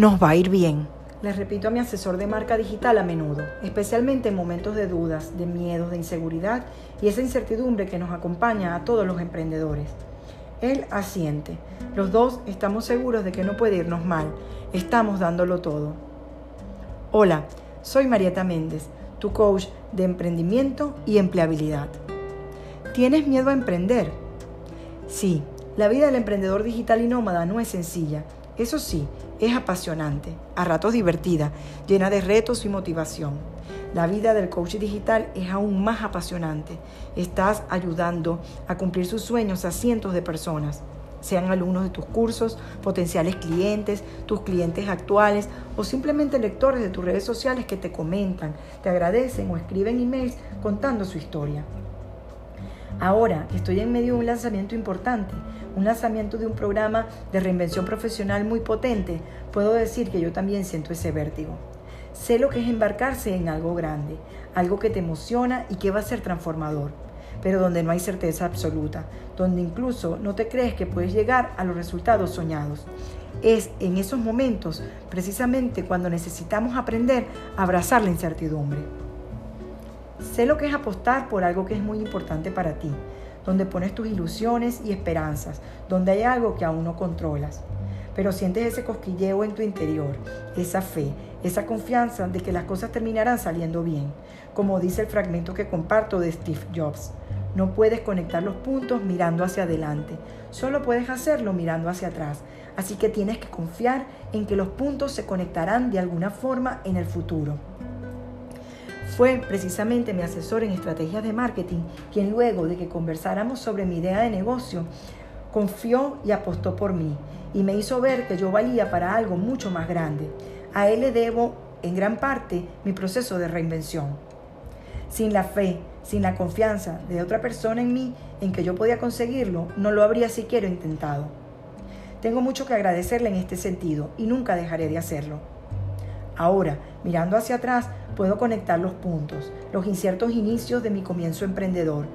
nos va a ir bien. Les repito a mi asesor de marca digital a menudo, especialmente en momentos de dudas, de miedos, de inseguridad y esa incertidumbre que nos acompaña a todos los emprendedores. Él asiente. Los dos estamos seguros de que no puede irnos mal. Estamos dándolo todo. Hola, soy Marieta Méndez, tu coach de emprendimiento y empleabilidad. ¿Tienes miedo a emprender? Sí, la vida del emprendedor digital y nómada no es sencilla. Eso sí, es apasionante, a ratos divertida, llena de retos y motivación. La vida del coach digital es aún más apasionante. Estás ayudando a cumplir sus sueños a cientos de personas, sean alumnos de tus cursos, potenciales clientes, tus clientes actuales o simplemente lectores de tus redes sociales que te comentan, te agradecen o escriben emails contando su historia. Ahora estoy en medio de un lanzamiento importante, un lanzamiento de un programa de reinvención profesional muy potente, puedo decir que yo también siento ese vértigo. Sé lo que es embarcarse en algo grande, algo que te emociona y que va a ser transformador, pero donde no hay certeza absoluta, donde incluso no te crees que puedes llegar a los resultados soñados. Es en esos momentos precisamente cuando necesitamos aprender a abrazar la incertidumbre. Sé lo que es apostar por algo que es muy importante para ti, donde pones tus ilusiones y esperanzas, donde hay algo que aún no controlas. Pero sientes ese cosquilleo en tu interior, esa fe, esa confianza de que las cosas terminarán saliendo bien. Como dice el fragmento que comparto de Steve Jobs, no puedes conectar los puntos mirando hacia adelante, solo puedes hacerlo mirando hacia atrás. Así que tienes que confiar en que los puntos se conectarán de alguna forma en el futuro. Fue precisamente mi asesor en estrategias de marketing quien luego de que conversáramos sobre mi idea de negocio, confió y apostó por mí y me hizo ver que yo valía para algo mucho más grande. A él le debo en gran parte mi proceso de reinvención. Sin la fe, sin la confianza de otra persona en mí, en que yo podía conseguirlo, no lo habría siquiera intentado. Tengo mucho que agradecerle en este sentido y nunca dejaré de hacerlo. Ahora, mirando hacia atrás, puedo conectar los puntos, los inciertos inicios de mi comienzo emprendedor,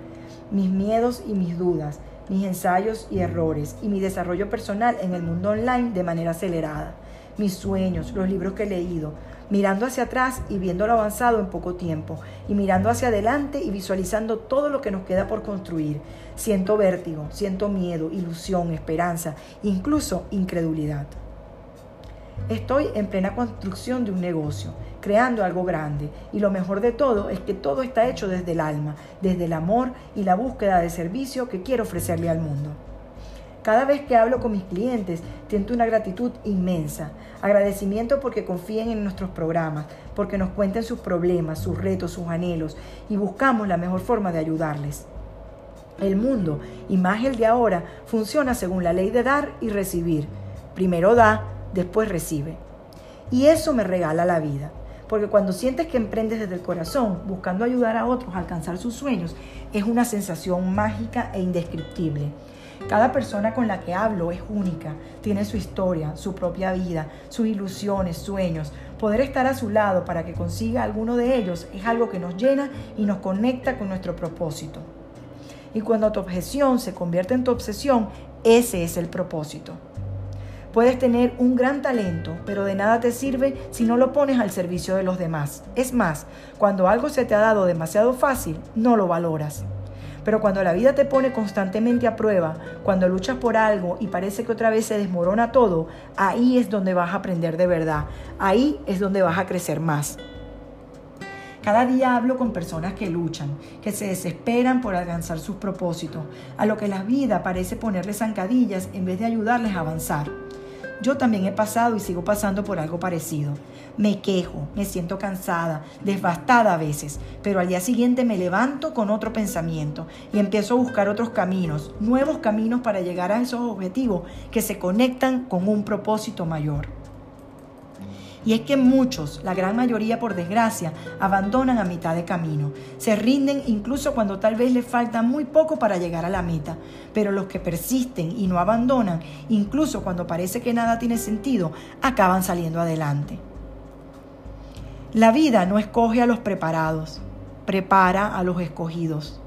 mis miedos y mis dudas, mis ensayos y errores y mi desarrollo personal en el mundo online de manera acelerada, mis sueños, los libros que he leído, mirando hacia atrás y viéndolo avanzado en poco tiempo, y mirando hacia adelante y visualizando todo lo que nos queda por construir. Siento vértigo, siento miedo, ilusión, esperanza, incluso incredulidad. Estoy en plena construcción de un negocio, creando algo grande y lo mejor de todo es que todo está hecho desde el alma, desde el amor y la búsqueda de servicio que quiero ofrecerle al mundo. Cada vez que hablo con mis clientes, siento una gratitud inmensa. Agradecimiento porque confíen en nuestros programas, porque nos cuenten sus problemas, sus retos, sus anhelos y buscamos la mejor forma de ayudarles. El mundo, y más el de ahora, funciona según la ley de dar y recibir. Primero da, después recibe. Y eso me regala la vida. Porque cuando sientes que emprendes desde el corazón, buscando ayudar a otros a alcanzar sus sueños, es una sensación mágica e indescriptible. Cada persona con la que hablo es única, tiene su historia, su propia vida, sus ilusiones, sueños. Poder estar a su lado para que consiga alguno de ellos es algo que nos llena y nos conecta con nuestro propósito. Y cuando tu objeción se convierte en tu obsesión, ese es el propósito. Puedes tener un gran talento, pero de nada te sirve si no lo pones al servicio de los demás. Es más, cuando algo se te ha dado demasiado fácil, no lo valoras. Pero cuando la vida te pone constantemente a prueba, cuando luchas por algo y parece que otra vez se desmorona todo, ahí es donde vas a aprender de verdad. Ahí es donde vas a crecer más. Cada día hablo con personas que luchan, que se desesperan por alcanzar sus propósitos, a lo que la vida parece ponerles zancadillas en vez de ayudarles a avanzar. Yo también he pasado y sigo pasando por algo parecido. Me quejo, me siento cansada, devastada a veces, pero al día siguiente me levanto con otro pensamiento y empiezo a buscar otros caminos, nuevos caminos para llegar a esos objetivos que se conectan con un propósito mayor. Y es que muchos, la gran mayoría por desgracia, abandonan a mitad de camino. Se rinden incluso cuando tal vez les falta muy poco para llegar a la meta. Pero los que persisten y no abandonan, incluso cuando parece que nada tiene sentido, acaban saliendo adelante. La vida no escoge a los preparados, prepara a los escogidos.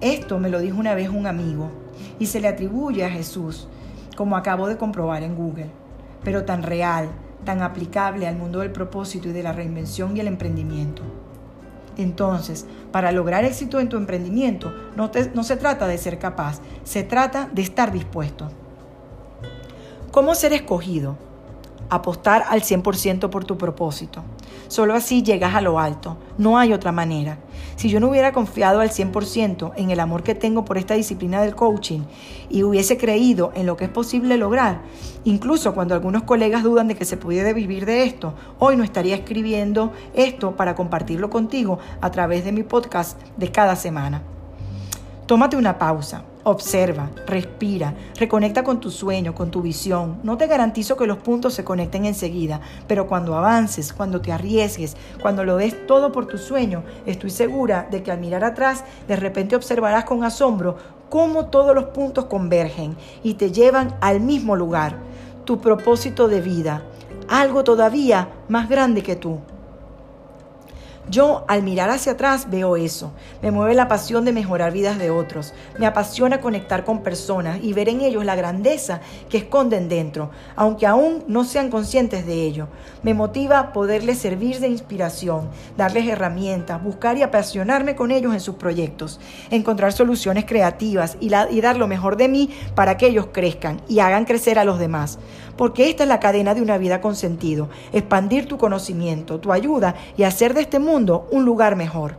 Esto me lo dijo una vez un amigo y se le atribuye a Jesús, como acabo de comprobar en Google. pero tan real, tan aplicable al mundo del propósito y de la reinvención y el emprendimiento. Entonces, para lograr éxito en tu emprendimiento, no, no, se trata de ser capaz, se trata de estar dispuesto. ¿Cómo ser escogido? Apostar al 100% por tu propósito. Solo así llegas a lo alto, no hay otra manera. Si yo no hubiera confiado al 100% en el amor que tengo por esta disciplina del coaching y hubiese creído en lo que es posible lograr, incluso cuando algunos colegas dudan de que se pudiera vivir de esto, hoy no estaría escribiendo esto para compartirlo contigo a través de mi podcast de cada semana. Tómate una pausa, Observa, respira, reconecta con tu sueño, con tu visión. No te garantizo que los puntos se conecten enseguida, pero cuando avances, cuando te arriesgues, cuando lo des todo por tu sueño, estoy segura de que al mirar atrás, de repente observarás con asombro cómo todos los puntos convergen y te llevan al mismo lugar, tu propósito de vida, algo todavía más grande que tú. Yo al mirar hacia atrás veo eso. Me mueve la pasión de mejorar vidas de otros. Me apasiona conectar con personas y ver en ellos la grandeza que esconden dentro, aunque aún no sean conscientes de ello. Me motiva poderles servir de inspiración, darles herramientas, buscar y apasionarme con ellos en sus proyectos, encontrar soluciones creativas y, dar lo mejor de mí para que ellos crezcan y hagan crecer a los demás. Porque esta es la cadena de una vida con sentido, expandir tu conocimiento, tu ayuda y hacer de este mundo un lugar mejor.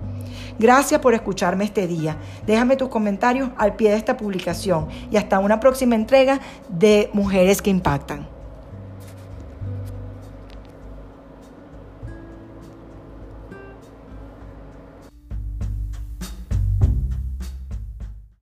Gracias por escucharme este día. Déjame tus comentarios al pie de esta publicación y hasta una próxima entrega de Mujeres que Impactan.